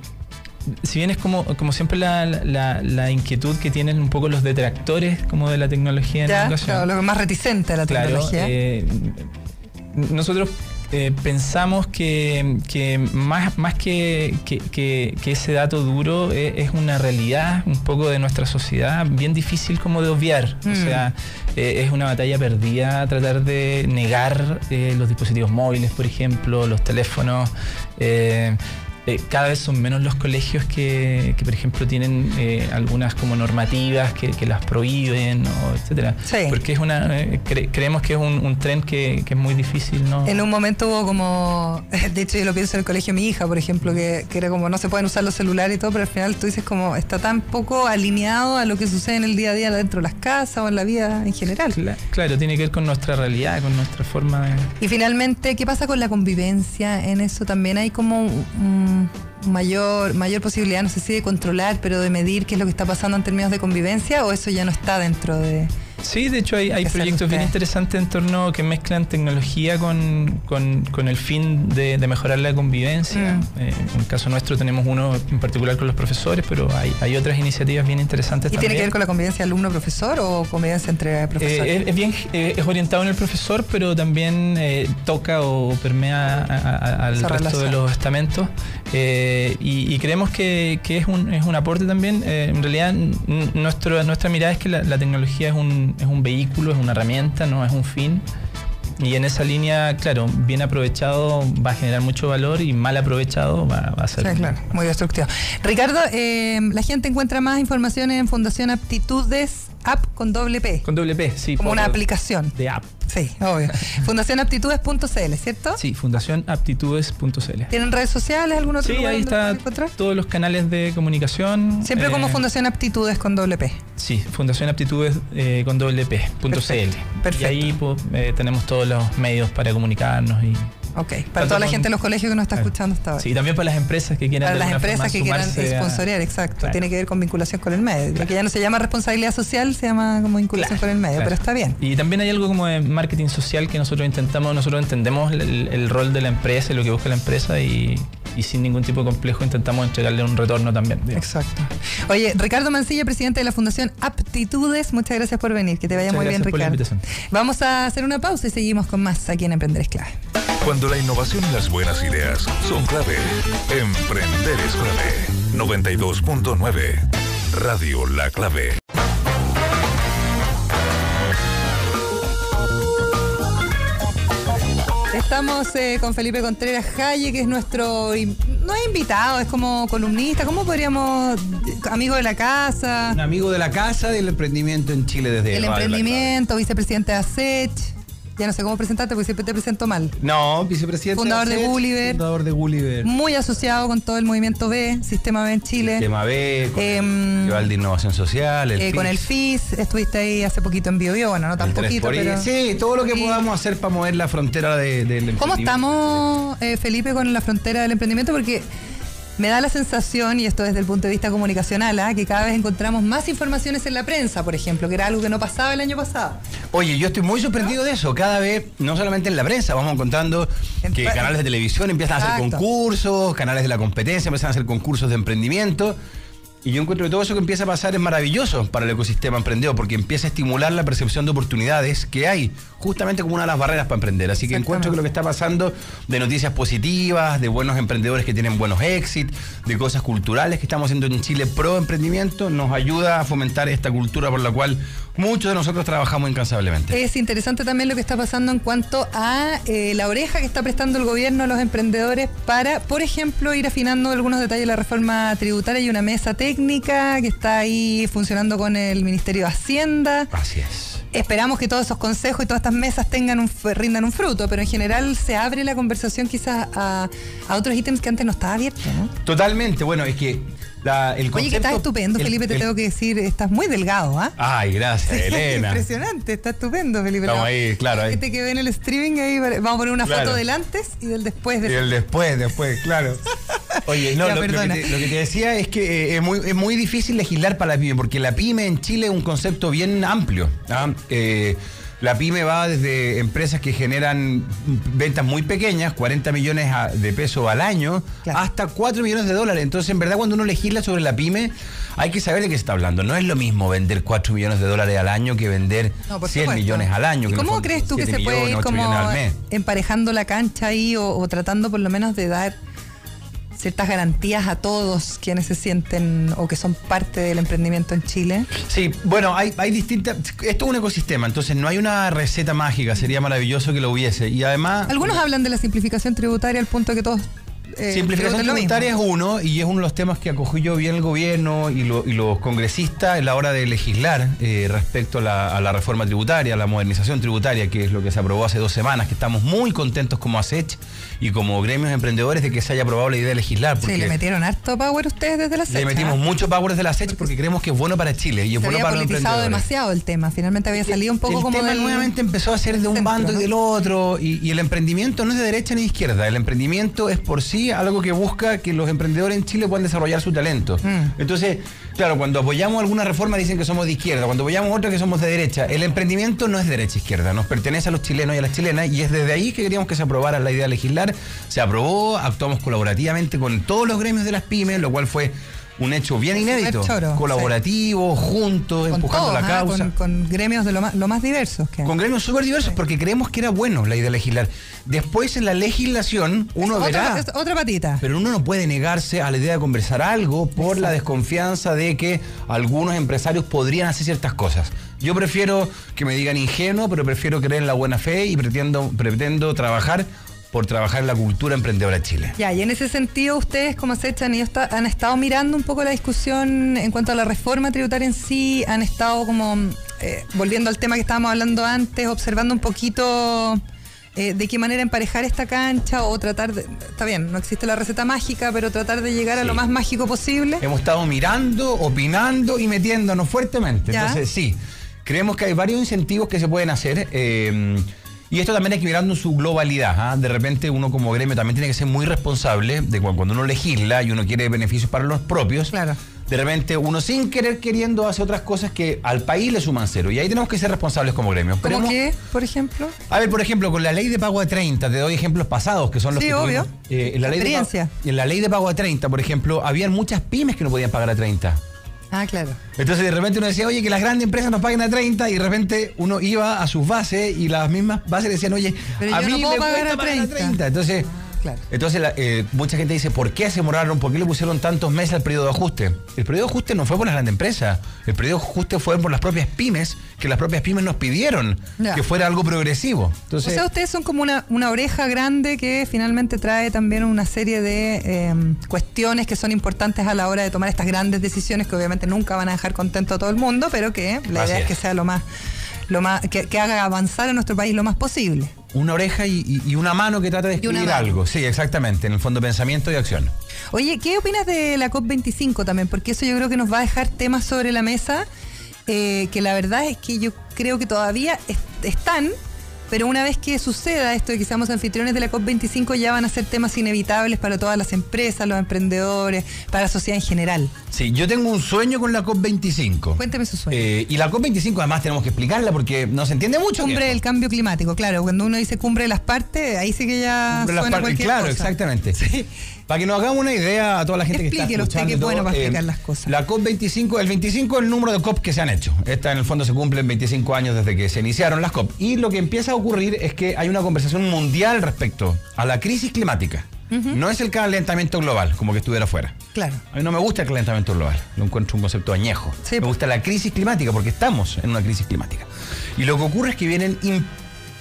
si bien es como, como siempre la, la- la inquietud que tienen un poco los detractores como de la tecnología en la educación. claro, lo más reticente a la Claro, tecnología. eh, nosotros eh, pensamos que, que más, más que, que- que- que ese dato duro eh, es una realidad un poco de nuestra sociedad bien difícil como de obviar. Mm. O sea, eh, es una batalla perdida tratar de negar los dispositivos móviles, por ejemplo, los teléfonos. Eh, cada vez son menos los colegios que, que, por ejemplo, tienen eh, algunas como normativas que, que las prohíben, o etcétera. Sí. Porque es una, eh, cre- creemos que es un, un tren que, que es muy difícil, ¿no? En un momento hubo como, de hecho yo lo pienso en el colegio de mi hija, por ejemplo, que, que era como no se pueden usar los celulares y todo, pero al final tú dices como está tan poco alineado a lo que sucede en el día a día dentro de las casas o en la vida en general. Cla- Claro, tiene que ver con nuestra realidad, con nuestra forma de... Y finalmente, ¿qué pasa con la convivencia en eso? También hay como mayor, mayor posibilidad, no sé si de controlar, pero de medir qué es lo que está pasando en términos de convivencia o eso ya no está dentro de... Sí, de hecho hay, hay proyectos bien interesantes en torno que mezclan tecnología con, con- con el fin de, de mejorar la convivencia. Mm. Eh, en el caso nuestro tenemos uno en particular con los profesores, pero hay, hay otras iniciativas bien interesantes ¿Y también. tiene que ver con la convivencia alumno-profesor o convivencia entre profesores? Eh, es, es bien eh, es orientado en el profesor, pero también eh, toca o permea a- a- a- al Esa resto de los estamentos. Eh, y, y creemos que, que es, un, es un aporte también. En realidad, nuestro, nuestra mirada es que la, la tecnología es un, es un vehículo, es una herramienta, no es un fin. Y en esa línea, claro, bien aprovechado va a generar mucho valor y mal aprovechado va, a ser. Muy destructivo. Ricardo, eh, la gente encuentra más información en Fundación Aptitudes, app con doble P, Con doble P, sí. como una aplicación. De app. Sí, obvio. Fundacionaptitudes.cl, ¿cierto? Sí, fundacionaptitudes.cl. ¿Tienen redes sociales? ¿Algún otro Sí, ahí está todos los canales de comunicación. Siempre eh, como Fundación Aptitudes con doble P. Sí, Fundación Aptitudes eh, con doble P, punto Perfecto, CL. perfecto. Y ahí pues, eh, tenemos todos los medios para comunicarnos y Ok. Para toda la gente de los colegios que nos está Claro. escuchando hasta ahora. sí, también para las empresas que quieran Para las empresas que quieran a- sponsorear, exacto. Claro. Tiene que ver con vinculación con el medio. Porque ya no se llama responsabilidad social, se llama como vinculación Claro, con el medio, claro. pero está bien. Y también hay algo como de marketing social que nosotros intentamos, nosotros entendemos el, el rol de la empresa y lo que busca la empresa y, y sin ningún tipo de complejo intentamos entregarle un retorno también. digamos. Exacto. Oye, Ricardo Mancilla, presidente de la Fundación Aptitudes, muchas gracias por venir. Que te vaya Muchas muy bien, gracias por la Ricardo. invitación. Vamos a hacer una pausa y seguimos con más aquí en Emprender es clave. Cuando la innovación y las buenas ideas son clave, emprender es clave. 92.9 Radio La Clave. Estamos eh, con Felipe Contreras Jaye, que es nuestro, no es invitado, es como columnista, ¿cómo podríamos, amigo de la casa, Un amigo de la casa del emprendimiento en Chile desde el La emprendimiento, vicepresidente de ASECH, ya no sé cómo presentarte porque siempre te presento mal. No, vicepresidente. Fundador de Gulliver. Fundador de Gulliver. Muy asociado con todo el movimiento B, Sistema B en Chile. Tema B, con Em, el Festival de Innovación Social, el Eh, con el FIS, estuviste ahí hace poquito en Bio, Bio bueno, no tan el 3 poquito, pero... Sí, todo lo que podamos hacer para mover la frontera de, del ¿Cómo emprendimiento. estamos, eh, Felipe, con la frontera del emprendimiento? Porque me da la sensación, y esto desde el punto de vista comunicacional, ¿ah? que cada vez encontramos más informaciones en la prensa, por ejemplo, que era algo que no pasaba el año pasado. Oye, yo estoy muy sorprendido de eso. Cada vez, no solamente en la prensa, vamos encontrando En que canales de televisión empiezan a hacer concursos, canales de la competencia empiezan a hacer concursos de emprendimiento. Y yo encuentro que todo eso que empieza a pasar es maravilloso para el ecosistema emprendedor, porque empieza a estimular la percepción de oportunidades que hay, justamente como una de las barreras para emprender. Así que encuentro que lo que está pasando de noticias positivas, de buenos emprendedores que tienen buenos éxitos, de cosas culturales que estamos haciendo en Chile pro emprendimiento, nos ayuda a fomentar esta cultura por la cual muchos de nosotros trabajamos incansablemente. Es interesante también lo que está pasando en cuanto a eh, la oreja que está prestando el gobierno a los emprendedores para, por ejemplo, ir afinando algunos detalles de la reforma tributaria. Hay una mesa técnica que está ahí funcionando con el Ministerio de Hacienda. Así es. Esperamos que todos esos consejos y todas estas mesas tengan un, rindan un fruto, pero en general se abre la conversación quizás a, a otros ítems que antes no estaba abierto, ¿no? Totalmente, bueno, es que la- el Oye, que estás estupendo, el- Felipe, te el- tengo que decir, estás muy delgado, ¿ah? Ay, gracias, Elena. Impresionante, está estupendo, Felipe. Estamos ahí, claro, la ahí. gente que ve en el streaming, ahí vamos a poner una Claro. foto del antes y del después. De Y el después, después, claro. Oye, no, Ya, lo, lo que perdona. te, lo que te decía es que eh, es, muy, es muy difícil legislar para la pyme, porque la pyme en Chile es un concepto bien amplio. ¿ah? Eh, la pyme va desde empresas que generan ventas muy pequeñas, 40 millones de pesos al año, Claro. hasta 4 millones de dólares. Entonces, en verdad, cuando uno legisla sobre la pyme, hay que saber de qué se está hablando. No es lo mismo vender 4 millones de dólares al año que vender No, por 100 supuesto. millones al año. ¿Y que en el cómo fondo crees tú que 7 se puede millones, ir 8 como emparejando la cancha ahí o, o tratando por lo menos de dar ciertas garantías a todos quienes se sienten o que son parte del emprendimiento en Chile? Sí, bueno, hay, hay distintas. Esto es un ecosistema, entonces no hay una receta mágica, sería maravilloso que lo hubiese. Y además. Algunos hablan de la simplificación tributaria al punto de que todos... eh, Simplificación tributaria es uno y es uno de los temas que acogió bien el gobierno y, lo- y los congresistas en la hora de legislar eh, respecto a la, a la reforma tributaria, a la modernización tributaria, que es lo que se aprobó hace dos semanas, que estamos muy contentos como ASECH y como gremios emprendedores de que se haya aprobado la idea de legislar. Sí, porque le metieron harto power ustedes desde la le fecha. metimos mucho power de la ASECH porque creemos que es bueno para Chile y es Se bueno había para los emprendedores. demasiado el tema. Finalmente había salido un poco el como tema del... nuevamente empezó a ser de un centro, bando ¿no? y del otro y, y el emprendimiento no es de derecha ni de izquierda el emprendimiento es por sí algo que busca que los emprendedores en Chile puedan desarrollar su talento Mm. entonces claro cuando apoyamos alguna reforma dicen que somos de izquierda cuando apoyamos otra que somos de derecha. El emprendimiento no es de derecha izquierda nos pertenece a los chilenos y a las chilenas y es desde ahí que queríamos que se aprobara la idea de legislar. Se aprobó actuamos colaborativamente con todos los gremios de las pymes lo cual fue un hecho bien inédito choro, colaborativo juntos con empujando todos, la ¿ah? causa con, con gremios de lo más, lo más diversos que hay. con gremios súper diversos porque creemos que era bueno la idea de legislar. Después en la legislación uno Es verá, otra, es otra patita. pero uno no puede negarse a la idea de conversar algo por la desconfianza de que algunos empresarios podrían hacer ciertas cosas. Yo prefiero que me digan ingenuo, pero prefiero creer en la buena fe y pretendo, pretendo trabajar por trabajar en la cultura emprendedora de Chile. Ya, y en ese sentido, ustedes como y está- han estado mirando un poco la discusión en cuanto a la reforma tributaria en sí, han estado como, eh, volviendo al tema que estábamos hablando antes, observando un poquito eh, de qué manera emparejar esta cancha o tratar de, está bien, no existe la receta mágica, pero tratar de llegar a lo más mágico posible. Hemos estado mirando, opinando y metiéndonos fuertemente. Ya. Entonces, sí, creemos que hay varios incentivos que se pueden hacer. eh, y esto también hay que en su globalidad. ¿ah? De repente uno como gremio también tiene que ser muy responsable de cu- cuando uno legisla y uno quiere beneficios para los propios. Claro. De repente uno sin querer queriendo hace otras cosas que al país le suman cero. Y ahí tenemos que ser responsables como gremio. ¿Cómo que, por ejemplo? a ver, por ejemplo, con la ley de pago a 30, te doy ejemplos pasados que son los Sí, que obvio. tuvimos. Eh, en, la ley de pago- en la ley de pago a 30, por ejemplo, habían muchas pymes que no podían pagar a 30. Ah, claro. Entonces de repente uno decía, oye, que las grandes empresas nos paguen a 30 y de repente uno iba a sus bases y las mismas bases decían, oye, Pero a no mí puedo me pagar cuesta a pagar 30. Entonces, Claro. entonces la- eh, mucha gente dice, ¿por qué se demoraron? ¿Por qué le pusieron tantos meses al periodo de ajuste? El periodo de ajuste no fue por las grandes empresas, el periodo de ajuste fue por las propias pymes, que las propias pymes nos pidieron Ya. que fuera algo progresivo. O sea, ustedes son como una, una oreja grande que finalmente trae también una serie de eh, cuestiones que son importantes a la hora de tomar estas grandes decisiones que obviamente nunca van a dejar contento a todo el mundo, pero que la Así idea es. es. que sea lo más, lo más, que, que haga avanzar a nuestro país lo más posible. Una oreja y, y- y una mano que trata de escribir algo. Sí, exactamente, en el fondo pensamiento y acción. Oye, ¿qué opinas de la COP25 también? Porque eso yo creo que nos va a dejar temas sobre la mesa eh, que la verdad es que yo creo que todavía est- están, pero una vez que suceda esto de que seamos anfitriones de la COP25 ya van a ser temas inevitables para todas las empresas, los emprendedores, para la sociedad en general. Sí, yo tengo un sueño con la COP25. Cuénteme su sueño. Eh, y la COP25 además tenemos que explicarla porque no se entiende mucho. Cumbre del cambio climático, claro. Cuando uno dice cumbre de las partes, ahí sí que ya Cumbre de las partes, claro, cosa. exactamente. Para que nos hagamos una idea a toda la gente que está Explíquelo usted, escuchando. que bueno para explicar las cosas. La COP25, el 25 es el número de COP que se han hecho. Esta en el fondo se cumplen 25 años desde que se iniciaron las COP. Y lo que empieza a ocurrir es que hay una conversación mundial respecto a la crisis climática. No es el calentamiento global, como que estuviera fuera. Claro. A mí no me gusta el calentamiento global, lo encuentro un concepto añejo. Sí, me gusta la crisis climática porque estamos en una crisis climática. Y lo que ocurre es que vienen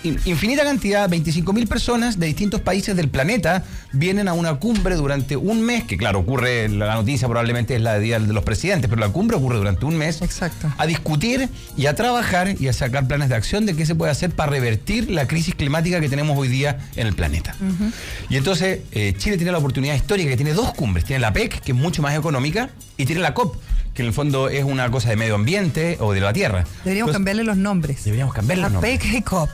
infinita cantidad, 25.000 personas de distintos países del planeta vienen a una cumbre durante un mes, que claro, ocurre, la noticia probablemente es la de Día de los Presidentes, pero la cumbre ocurre durante un mes. Exacto. A discutir y a trabajar y a sacar planes de acción de qué se puede hacer para revertir la crisis climática que tenemos hoy día en el planeta. Y entonces eh, Chile tiene la oportunidad histórica que tiene dos cumbres. Tiene la PEC, que es mucho más económica, y tiene la COP, que en el fondo es una cosa de medio ambiente o de la tierra. Deberíamos Entonces, cambiarle los nombres. Deberíamos cambiarle los nombres. Y COP.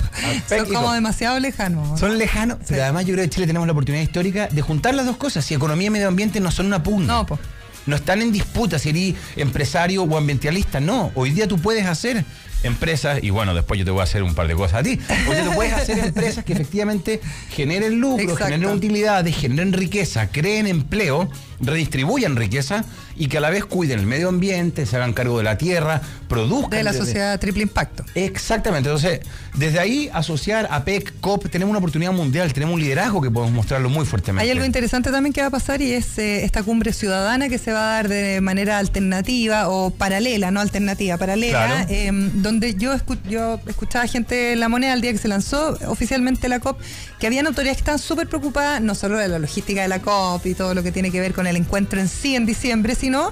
Son como COP. demasiado lejanos. Son lejanos, pero además yo creo que en Chile tenemos la oportunidad histórica de juntar las dos cosas. Si economía y medio ambiente no son una pugna. No. No están en disputa si eres empresario o ambientalista. No, hoy día tú puedes hacer empresas, y bueno, después yo te voy a hacer un par de cosas a ti. Hoy día tú puedes hacer empresas que efectivamente generen lucro, Exacto. generen utilidades, generen riqueza, creen empleo, redistribuyan riqueza y que a la vez cuiden el medio ambiente, se hagan cargo de la tierra, produzcan. De la desde- sociedad triple impacto. Exactamente, entonces desde ahí asociar a PEC, COP, tenemos una oportunidad mundial, tenemos un liderazgo que podemos mostrarlo muy fuertemente. Hay algo interesante también que va a pasar y es eh, esta cumbre ciudadana que se va a dar de manera alternativa o paralela, no alternativa, paralela, Claro. eh, donde yo, escu- yo escuchaba gente en la moneda el día que se lanzó oficialmente la COP, que habían autoridades que estaban súper preocupadas, no solo de la logística de la COP y todo lo que tiene que ver con el encuentro en sí en diciembre, sino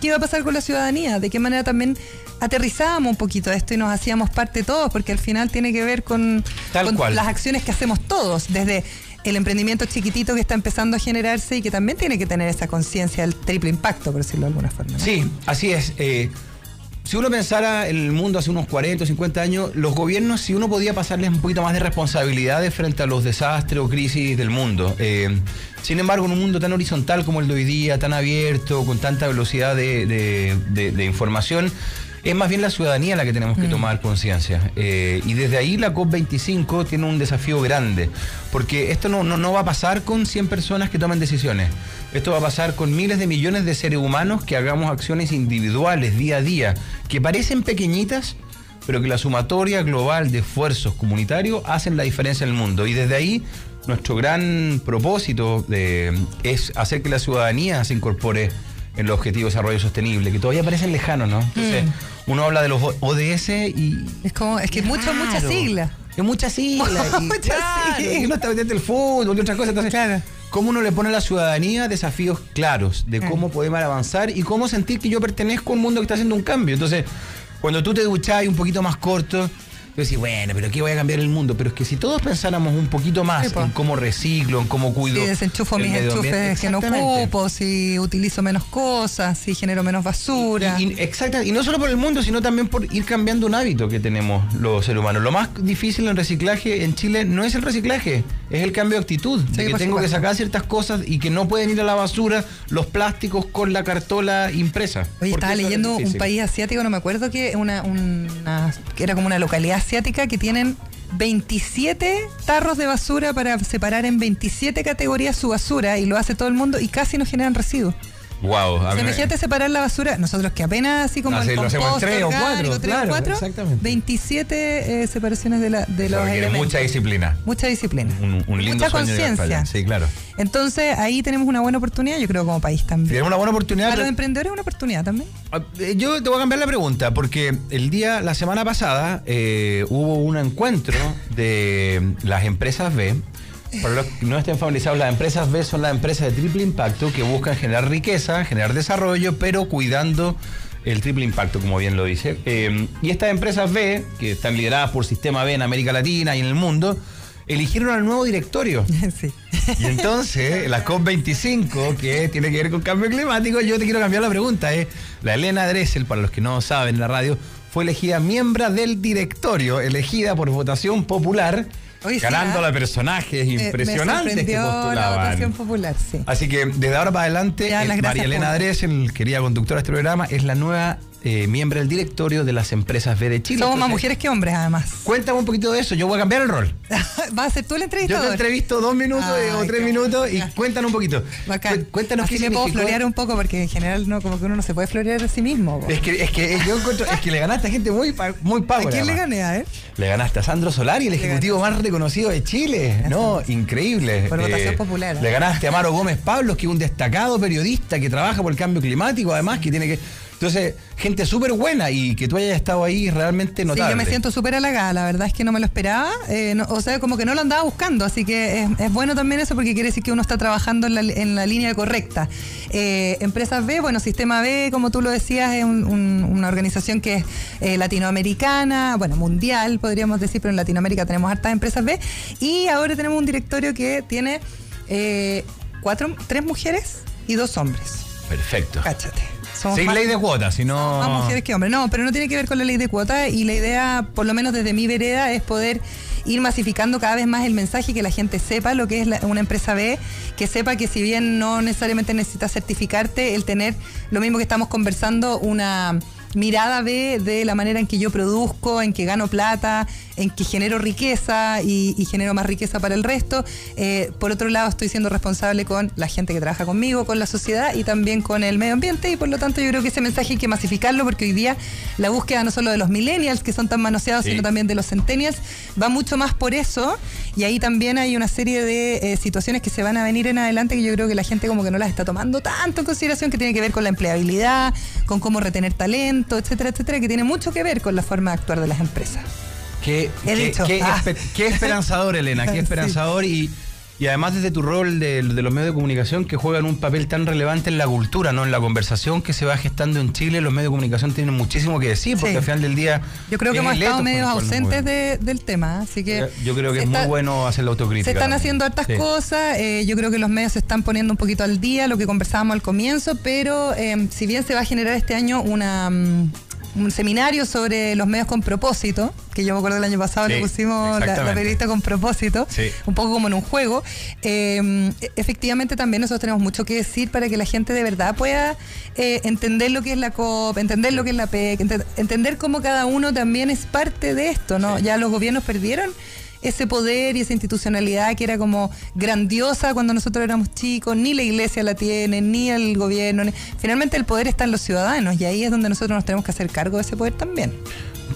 qué iba a pasar con la ciudadanía, de qué manera también aterrizábamos un poquito esto y nos hacíamos parte todos, porque al final tiene que ver con, Tal con cual. las acciones que hacemos todos, desde el emprendimiento chiquitito que está empezando a generarse y que también tiene que tener esa conciencia del triple impacto, por decirlo de alguna forma. ¿no? Sí, así es. Eh, si uno pensara en el mundo hace unos 40 o 50 años, los gobiernos, si uno podía pasarles un poquito más de responsabilidades frente a los desastres o crisis del mundo. Eh, sin embargo, en un mundo tan horizontal como el de hoy día, tan abierto, con tanta velocidad de, información, es más bien la ciudadanía la que tenemos que tomar conciencia. Eh, y desde ahí la COP25 tiene un desafío grande, porque esto no, no, no va a pasar con 100 personas que tomen decisiones. Esto va a pasar con miles de millones de seres humanos que hagamos acciones individuales día a día, que parecen pequeñitas, pero que la sumatoria global de esfuerzos comunitarios hacen la diferencia en el mundo. Y desde ahí nuestro gran propósito de- es hacer que la ciudadanía se incorpore en los objetivos de desarrollo sostenible, que todavía parecen lejanos, ¿no? Entonces, uno habla de los ODS y... Es como, es que mucho, muchas Claro. siglas. Es mucha sigla. y, Muchas claro, siglas. y uno está metiendo el fútbol y otras cosas. Entonces, Claro. ¿cómo uno le pone a la ciudadanía desafíos claros de Claro. cómo podemos avanzar y cómo sentir que yo pertenezco a un mundo que está haciendo un cambio? Entonces, cuando tú te duchás y un poquito más corto, decís, bueno, pero ¿qué voy a cambiar el mundo? Pero es que si todos pensáramos un poquito más Sí, en cómo reciclo, en cómo cuido. Si desenchufo el mis enchufes que no ocupo, si utilizo menos cosas, si genero menos basura. Y, y- no solo por el mundo, sino también por ir cambiando un hábito que tenemos los seres humanos. Lo más difícil en reciclaje en Chile no es el reciclaje, es el cambio de actitud. Sí, de que tengo que sacar ciertas cosas y que no pueden ir a la basura los plásticos con la cartola impresa. Oye, estaba es leyendo un país asiático, no me acuerdo que una, una- que era como una localidad asiática que tienen 27 tarros de basura para separar en 27 categorías su basura y lo hace todo el mundo y casi no generan residuos. Wow, a O sea, me- imagínate separar la basura, nosotros que apenas así como No, el lo hacemos tres o cuatro, claro, exactamente. 27 eh, separaciones de, la, de los elementos. mucha disciplina. Mucha disciplina. Un, un lindo Mucha conciencia. Sí, claro. Entonces ahí tenemos una buena oportunidad, yo creo, como país también. Tenemos una buena oportunidad. Para los emprendedores una oportunidad también. Ah, eh, Yo te voy a cambiar la pregunta, porque el día, la semana pasada, eh, hubo un encuentro de las empresas B. Para los que no estén familiarizados, las empresas B son las empresas de triple impacto que buscan generar riqueza, generar desarrollo, pero cuidando el triple impacto, como bien lo dice. Eh, y estas empresas B, que están lideradas por Sistema B en América Latina y en el mundo, eligieron al nuevo directorio. sí. Y entonces, la COP25, que tiene que ver con cambio climático, yo te quiero cambiar la pregunta. ¿eh? La Elena Dressel, para los que no saben en la radio, fue elegida miembro del directorio, elegida por votación popular. Oye, sí, ganando ¿ah? a personajes Eh, impresionantes me que la postulaban. votación popular, sí. Así que desde ahora para adelante, eh, María Elena. Adres, el querida conductora de este programa, es la nueva eh, miembro del directorio de las empresas B de Chile. Somos más mujeres que hombres, además. Cuéntame un poquito de eso, yo voy a cambiar el rol. ¿Vas a ser tú el Yo entrevistador? te entrevisto dos minutos eh, o tres minutos y cuéntanos un poquito. Bacán. Cu- Cuéntanos Así qué me puedo significó- florear un poco porque en general no, como que uno no se puede florear a sí mismo. Es que, es que yo encuentro, es que le ganaste a gente muy, muy ¿A quién le gané a él? Le ganaste a Sandro Solari, el Le ejecutivo más reconocido de Chile. No, increíble. Eh, Por votación popular, ¿eh? Le ganaste a Maro Gómez Pablos, que es un destacado periodista que trabaja por el cambio climático, además, que tiene que. Entonces, gente súper buena y que tú hayas estado ahí realmente notable. Sí, yo me siento súper halagada, la verdad es que no me lo esperaba, eh, no- o sea, como que no lo andaba buscando, así que es, es bueno también eso porque quiere decir que uno está trabajando en la, en la línea correcta. Eh, Empresas B, bueno, Sistema B, como tú lo decías, es un- un- una organización que es eh, latinoamericana, bueno, mundial, podríamos decir, pero en Latinoamérica tenemos hartas empresas B, y ahora tenemos un directorio que tiene eh, cuatro, tres mujeres y dos hombres. Perfecto. Cáchate. Somos Sin ley de cuotas, sino. más mujeres que hombres. No, pero no tiene que ver con la ley de cuota y la idea, por lo menos desde mi vereda, es poder ir masificando cada vez más el mensaje y que la gente sepa lo que es la- una empresa B, que sepa que si bien no necesariamente necesitas certificarte, el tener lo mismo que estamos conversando, una mirada B de la manera en que yo produzco, en que gano plata, en que genero riqueza y, y genero más riqueza para el resto. Eh, por otro lado, estoy siendo responsable con la gente que trabaja conmigo, con la sociedad y también con el medio ambiente y por lo tanto yo creo que ese mensaje hay que masificarlo porque hoy día la búsqueda no solo de los millennials que son tan manoseados, Sí. sino también de los centennials va mucho más por eso y ahí también hay una serie de eh, situaciones que se van a venir en adelante que yo creo que la gente como que no las está tomando tanto en consideración que tiene que ver con la empleabilidad, con cómo retener talento, etcétera, etcétera, que tiene mucho que ver con la forma de actuar de las empresas. Qué, Ah. qué esperanzador, Elena, qué Sí. esperanzador y, y además desde tu rol de, de los medios de comunicación que juegan un papel tan relevante en la cultura, ¿no? En la conversación que se va gestando en Chile, los medios de comunicación tienen muchísimo que decir, porque Sí. al final del día. Yo creo que hemos estado medios ausentes de- del tema, así que... Yo creo que es está- muy bueno hacer la autocrítica. Se están haciendo hartas Sí. cosas, eh, yo creo que los medios se están poniendo un poquito al día, lo que conversábamos al comienzo, pero eh, si bien se va a generar este año una, mm, un seminario sobre los medios con propósito, que yo me acuerdo el año pasado Sí, le pusimos la, la periodista con propósito, Sí. un poco como en un juego, eh, efectivamente también nosotros tenemos mucho que decir para que la gente de verdad pueda eh, entender lo que es la COP, entender lo que es la PEC, ente- entender cómo cada uno también es parte de esto, ¿no? Ya los gobiernos perdieron ese poder y esa institucionalidad que era como grandiosa cuando nosotros éramos chicos, ni la iglesia la tiene, ni el gobierno. ni- Finalmente el poder está en los ciudadanos y ahí es donde nosotros nos tenemos que hacer cargo de ese poder también.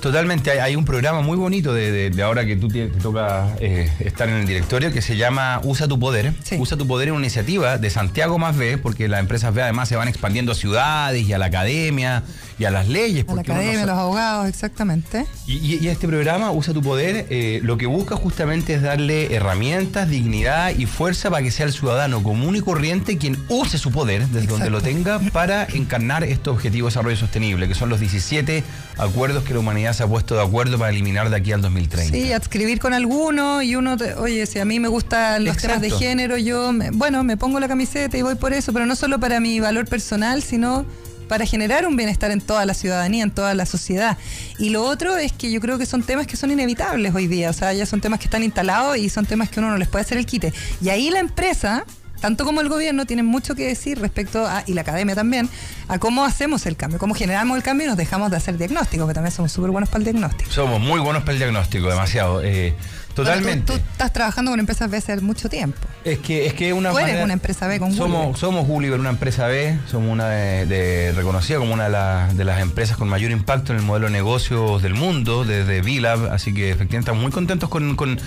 Totalmente, hay, hay un programa muy bonito de, de- de ahora que tú te toca eh, estar en el directorio que se llama Usa tu Poder. Sí. Usa tu Poder es una iniciativa de Santiago más B, porque las empresas B además se van expandiendo a ciudades y a la academia y a las leyes. A la no academia, los abogados, exactamente. y, y- y este programa, Usa tu Poder, eh, lo que busca justamente es darle herramientas, dignidad y fuerza para que sea el ciudadano común y corriente quien use su poder, desde donde lo tenga, para encarnar estos objetivos de desarrollo sostenible, que son los 17 acuerdos que la humanidad se ha puesto de acuerdo para eliminar de aquí al 2030. Sí, adscribir con alguno y uno, te- oye, si a mí me gustan los temas de género, yo, me- bueno, me pongo la camiseta y voy por eso, pero no solo para mi valor personal, sino para generar un bienestar en toda la ciudadanía, en toda la sociedad. Y lo otro es que yo creo que son temas que son inevitables hoy día, o sea, ya son temas que están instalados y son temas que uno no les puede hacer el quite. Y ahí la empresa tanto como el gobierno tienen mucho que decir respecto a, y la academia también, a cómo hacemos el cambio, cómo generamos el cambio y nos dejamos de hacer diagnósticos, que también somos súper buenos para el diagnóstico. Somos muy buenos para el diagnóstico, demasiado. eh, totalmente. Bueno, tú, tú estás trabajando con empresas B hace mucho tiempo. Es que es que una Tú eres manera- una empresa B con somos, Gulliver. Somos Gulliver, una empresa B, somos una de, de- reconocida como una de, las- de las empresas con mayor impacto en el modelo de negocios del mundo, desde V-Lab, así que efectivamente estamos muy contentos con, con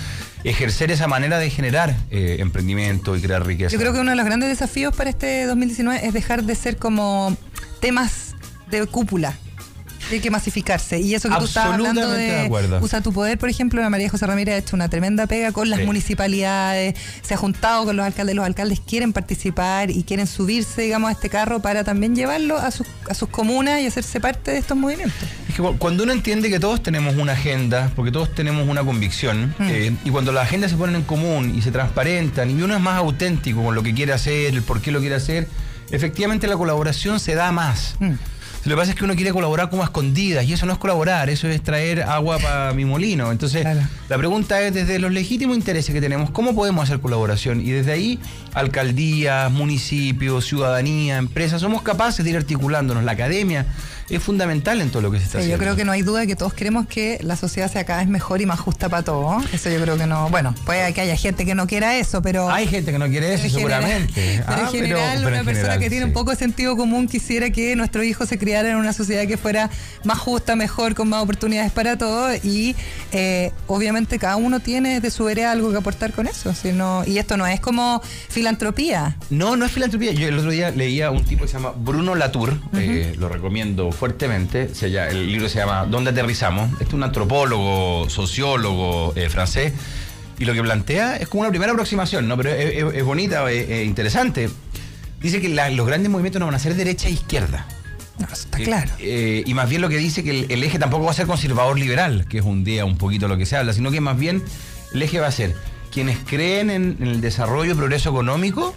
ejercer esa manera de generar eh, emprendimiento y crear riqueza. Yo creo que uno de los grandes desafíos para este 2019 es dejar de ser como temas de cúpula. Hay que masificarse. Y eso que tú estabas hablando de, de acuerdo. Usa tu poder, por ejemplo, María José Ramírez ha hecho una tremenda pega con las Sí. municipalidades, se ha juntado con los alcaldes, los alcaldes quieren participar y quieren subirse, digamos, a este carro para también llevarlo a sus, a sus comunas y hacerse parte de estos movimientos. Es que cu- cuando uno entiende que todos tenemos una agenda, porque todos tenemos una convicción, Mm. eh, y cuando las agendas se ponen en común y se transparentan, y uno es más auténtico con lo que quiere hacer, el por qué lo quiere hacer, efectivamente la colaboración se da más. Mm. Lo que pasa es que uno quiere colaborar como a escondidas y eso no es colaborar, eso es traer agua para mi molino. Entonces, Claro. la pregunta es, desde los legítimos intereses que tenemos, ¿cómo podemos hacer colaboración? Y desde ahí, alcaldías, municipios, ciudadanía, empresas, somos capaces de ir articulándonos. La academia es fundamental en todo lo que se está Sí, yo haciendo. creo que no hay duda de que todos queremos que la sociedad sea cada vez mejor y más justa para todos. Eso yo creo que no. Bueno, puede que haya gente que no quiera eso, pero. Hay gente que no quiere eso, en general- seguramente. Pero Ah, en general, pero una en persona general, que tiene sí. un poco de sentido común quisiera que nuestro hijo se criara en una sociedad que fuera más justa, mejor, con más oportunidades para todos. Y eh, obviamente cada uno tiene de su vereda algo que aportar con eso. Si no- y esto no es como filantropía. No, no es filantropía. Yo el otro día leía un tipo que se llama Bruno Latour, eh, lo recomiendo fuertemente. Se llama- el libro se llama ¿Dónde aterrizamos? Este es un antropólogo, sociólogo eh, francés. Y lo que plantea es como una primera aproximación, ¿no? Pero es, es- es bonita, es, es interesante. Dice que la- los grandes movimientos no van a ser derecha e izquierda. No, está Eh, claro. eh, y más bien lo que dice que el, el eje tampoco va a ser conservador liberal, que es un día un poquito lo que se habla, sino que más bien el eje va a ser quienes creen en, en el desarrollo y progreso económico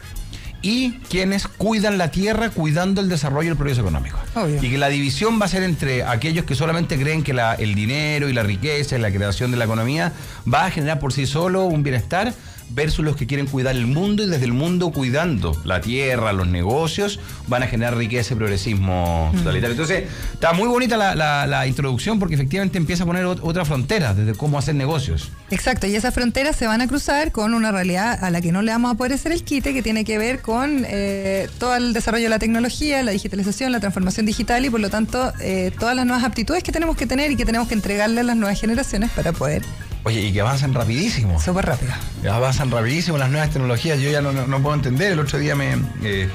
y quienes cuidan la tierra cuidando el desarrollo y el progreso económico. Obvio. Y que la división va a ser entre aquellos que solamente creen que la- el dinero y la riqueza y la creación de la economía va a generar por sí solo un bienestar versus los que quieren cuidar el mundo y desde el mundo cuidando la tierra, los negocios, van a generar riqueza y progresismo totalitario. Entonces, está muy bonita la, la- la introducción porque efectivamente empieza a poner ot- otra frontera desde cómo hacer negocios. Exacto, y esas fronteras se van a cruzar con una realidad a la que no le vamos a poder hacer el quite, que tiene que ver con eh, todo el desarrollo de la tecnología, la digitalización, la transformación digital y por lo tanto eh, todas las nuevas aptitudes que tenemos que tener y que tenemos que entregarle a las nuevas generaciones para poder Oye, y que avanzan rapidísimo. súper rápido. Avanzan rapidísimo las nuevas tecnologías. Yo ya no, no- no puedo entender. El otro día me, eh,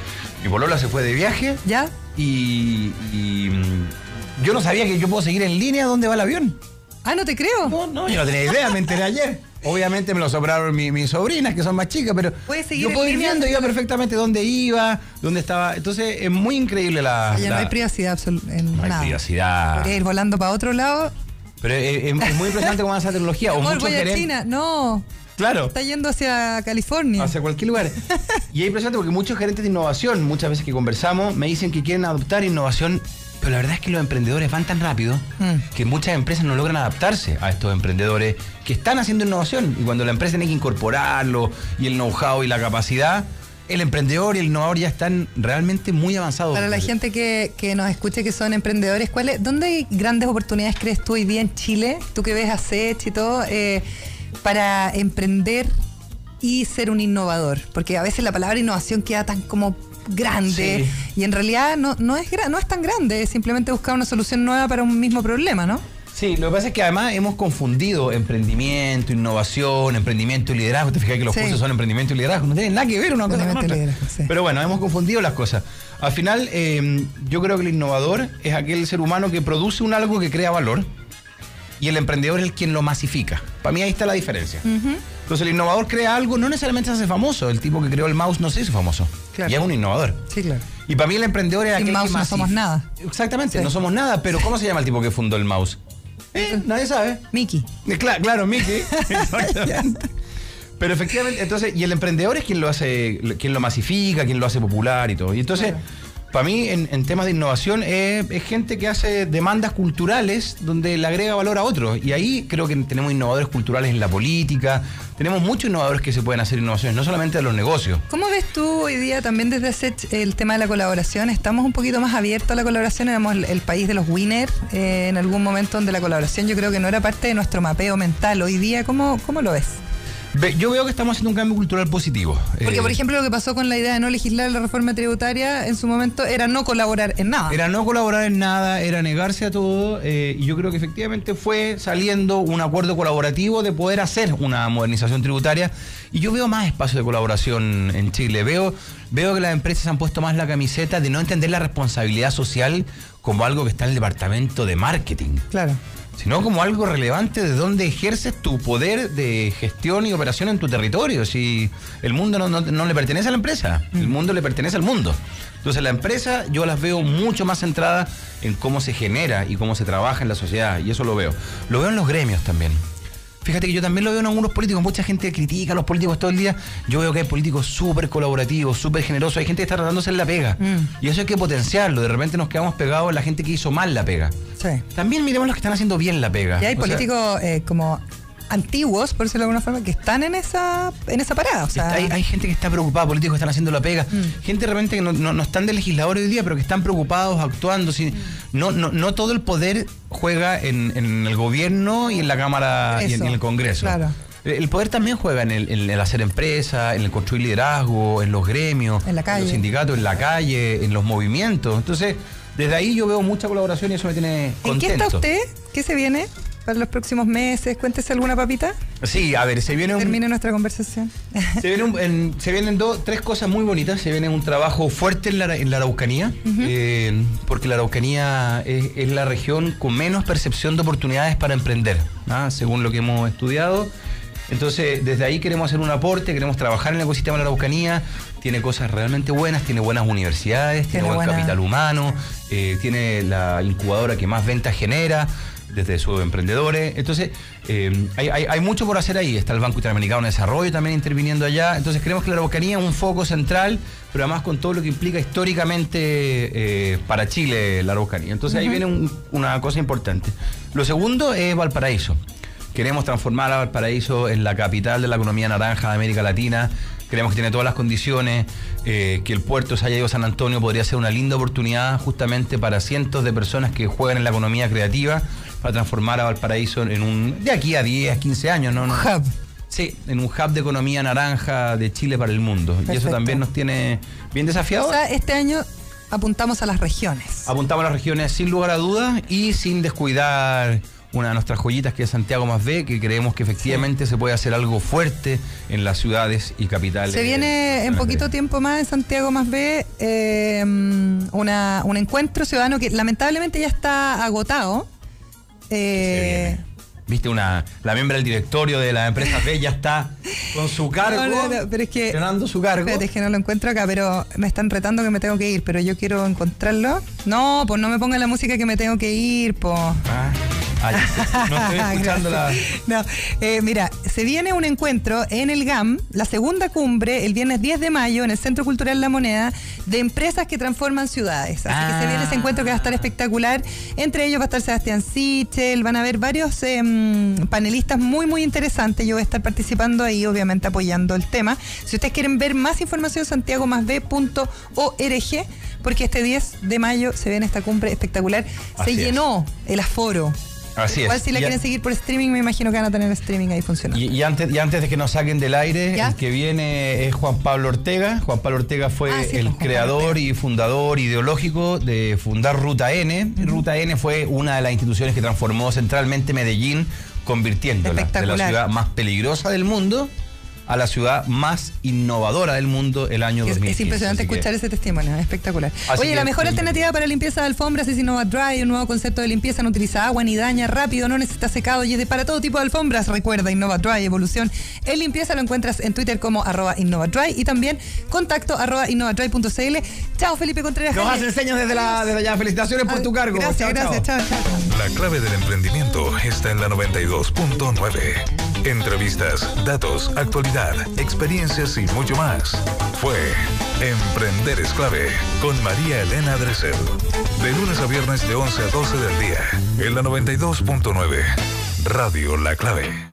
mi polola se fue de viaje ¿Ya? y, y, mm, yo no sabía que yo puedo seguir en línea dónde va el avión. Ah, no te creo. No, no, yo no tenía idea, me enteré ayer. Obviamente me lo sobraron mi- mis sobrinas, que son más chicas, pero yo puedo ir viendo, iba perfectamente dónde iba, dónde estaba. Entonces es muy increíble la... Ya no la- hay privacidad absolu- en no hay privacidad. Podría ir volando para otro lado. Pero es, es- es muy impresionante cómo avanza la tecnología. o Amor, muchos voy a gerentes- China. No, Claro. está yendo hacia California. hacia cualquier lugar. Y es impresionante porque muchos gerentes de innovación, muchas veces que conversamos, me dicen que quieren adoptar innovación, pero la verdad es que los emprendedores van tan rápido Mm. que muchas empresas no logran adaptarse a estos emprendedores que están haciendo innovación. Y cuando la empresa tiene que incorporarlo y el know-how y la capacidad, el emprendedor y el innovador ya están realmente muy avanzados. Para la gente que, que nos escuche que son emprendedores, ¿cuáles, ¿dónde hay grandes oportunidades crees tú hoy día en Chile? Tú que ves a Sech y todo, eh, para emprender y ser un innovador. Porque a veces la palabra innovación queda tan como grande Sí. y en realidad no, no, es, no es tan grande, es simplemente buscar una solución nueva para un mismo problema, ¿no? Sí, lo que pasa es que además hemos confundido emprendimiento, innovación, emprendimiento y liderazgo. Te fijas que los Sí. cursos son emprendimiento y liderazgo. No tienen nada que ver una cosa con otra. sí. Pero bueno, hemos confundido las cosas. Al final, eh, yo creo que el innovador es aquel ser humano que produce un algo que crea valor y el emprendedor es el quien lo masifica. Para mí ahí está la diferencia. Entonces el innovador crea algo, no necesariamente se hace famoso. El tipo que creó el mouse no se hizo famoso. Claro. Y es un innovador. Sí, claro. Y para mí el emprendedor es aquel mouse que no somos nada. Exactamente, Sí. no somos nada. Pero ¿cómo se llama el tipo que fundó el mouse? Eh, nadie sabe. Miki. Eh, Claro, claro, Mickey. Exactamente. Pero efectivamente, entonces, y el emprendedor es quien lo hace, quien lo masifica, quien lo hace popular y todo. Y entonces, para mí, en, en temas de innovación, es, es gente que hace demandas culturales donde le agrega valor a otros. Y ahí creo que tenemos innovadores culturales en la política, tenemos muchos innovadores que se pueden hacer innovaciones, no solamente de los negocios. ¿Cómo ves tú hoy día también desde SET el tema de la colaboración? ¿Estamos un poquito más abiertos a la colaboración? Éramos el, el país de los winners eh, en algún momento donde la colaboración yo creo que no era parte de nuestro mapeo mental. Hoy día, ¿cómo, cómo lo ves? Yo veo que estamos haciendo un cambio cultural positivo. Porque, Eh, por ejemplo, lo que pasó con la idea de no legislar la reforma tributaria en su momento era no colaborar en nada. Era no colaborar en nada, era negarse a todo, eh, y yo creo que efectivamente fue saliendo un acuerdo colaborativo de poder hacer una modernización tributaria, y yo veo más espacio de colaboración en Chile, veo, veo que las empresas han puesto más la camiseta de no entender la responsabilidad social como algo que está en el departamento de marketing, Claro. Sino como algo relevante de dónde ejerces tu poder de gestión y operación en tu territorio. Si el mundo no, no- no le pertenece a la empresa, el mundo le pertenece al mundo. Entonces la empresa yo las veo mucho más centradas en cómo se genera y cómo se trabaja en la sociedad, y eso lo veo. Lo veo en los gremios también. Fíjate que yo también lo veo en algunos políticos. Mucha gente critica a los políticos todo el día. Yo veo que hay políticos súper colaborativos, súper generosos. Hay gente que está tratando de hacer la pega. Mm. Y eso hay que potenciarlo. De repente nos quedamos pegados en la gente que hizo mal la pega. Sí. También miremos los que están haciendo bien la pega. Y hay sea, políticos eh, como antiguos, por decirlo de alguna forma, que están en esa, en esa parada. O sea, Está- hay, hay gente que está preocupada, políticos que están haciendo la pega, Mm. gente de repente que no, no- no están de legislador hoy día, pero que están preocupados, actuando. Mm. sin- no, no, no todo el poder juega en, en el gobierno y en la Cámara y en, Eso, y en el Congreso. claro. El poder también juega en el, en el hacer empresa, en el construir liderazgo, en los gremios, En la calle. los sindicatos, en la calle, en los movimientos. Entonces, desde ahí yo veo mucha colaboración y eso me tiene ¿En contento. qué está usted? ¿Qué se viene para los próximos meses? Cuéntese alguna papita. Sí, a ver, se viene un, Termine nuestra conversación. Se vienen, un- en- se vienen dos, tres cosas muy bonitas. Se viene un trabajo fuerte en la, en la Araucanía, eh, porque la Araucanía es, es la región con menos percepción de oportunidades para emprender, ¿ah? según lo que hemos estudiado. Entonces, desde ahí queremos hacer un aporte, queremos trabajar en el ecosistema de la Araucanía. Tiene cosas realmente buenas, tiene buenas universidades, tiene, Tiene buen buena- capital humano, eh, tiene la incubadora que más ventas genera desde sus emprendedores. Entonces, eh, hay, hay- hay mucho por hacer ahí. Está el Banco Interamericano de Desarrollo también interviniendo allá. Entonces, creemos que la Araucanía es un foco central, pero además con todo lo que implica históricamente eh, para Chile la Araucanía. Entonces, ahí viene un- una cosa importante. Lo segundo es Valparaíso. Queremos transformar a Valparaíso en la capital de la economía naranja de América Latina. Creemos que tiene todas las condiciones, eh, que el puerto Sayayo San Antonio podría ser una linda oportunidad justamente para cientos de personas que juegan en la economía creativa para transformar a Valparaíso en un, de aquí a 10, 15 años, ¿no? no Hub. Sí, en un hub de economía naranja de Chile para el mundo. Y eso también nos tiene bien desafiados. O sea, este año apuntamos a las regiones. Apuntamos a las regiones sin lugar a dudas y sin descuidar una de nuestras joyitas que es Santiago más B, que creemos que efectivamente se puede hacer algo fuerte en las ciudades y capitales. Se viene en poquito tiempo más en Santiago más B eh, una, un encuentro ciudadano que lamentablemente ya está agotado. Eh, Viste, una, la miembro del directorio de la empresa B ya está con su cargo, No, no, no, pero es que- estrenando su cargo. Espérate, es que no lo encuentro acá, pero me están retando que me tengo que ir, pero yo quiero encontrarlo. No, pues no me pongan la música que me tengo que ir, pues. Ah, ah, no estoy escuchando la... No, eh, mira, se viene un encuentro en el GAM, la segunda cumbre, el viernes 10 de mayo, en el Centro Cultural La Moneda, de empresas que transforman ciudades. Así que se viene ese encuentro que va a estar espectacular. Entre ellos va a estar Sebastián Sichel, van a haber varios em, panelistas muy, muy interesantes. Yo voy a estar participando ahí, obviamente apoyando el tema. Si ustedes quieren ver más información, santiagomasb.org, porque este 10 de mayo se viene esta cumbre espectacular. Así se es. llenó el aforo. Así Igual es. si la Y quieren seguir por streaming, me imagino que van a tener streaming ahí funcionando. Y, y antes, y antes de que nos saquen del aire, ¿Ya? el que viene es Juan Pablo Ortega. Juan Pablo Ortega fue Ah, sí, el Juan creador y fundador ideológico de fundar Ruta N. Ruta N fue una de las instituciones que transformó centralmente Medellín, convirtiéndola de la ciudad más peligrosa del mundo a la ciudad más innovadora del mundo el año Es, 2015. es impresionante Así que- escuchar ese testimonio, es espectacular. Así Oye, la mejor alternativa para limpieza de alfombras es Innova Dry, un nuevo concepto de limpieza, no utiliza agua ni daña rápido, no necesita secado y es de para todo tipo de alfombras. Recuerda, Innova Dry, evolución en limpieza, lo encuentras en Twitter como arroba Innova Dry y también contacto arroba innovadry.cl. Chao, Felipe Contreras. Nos hacen señas desde, la, desde allá. Felicitaciones por Ay, tu cargo. Gracias, Chao, gracias, chao, chao. La clave del emprendimiento está en la 92.9. Entrevistas, datos, experiencias y mucho más. Fue Emprender es clave con María Elena Dresel. De lunes a viernes de 11 a 12 del día en la 92.9. Radio La Clave.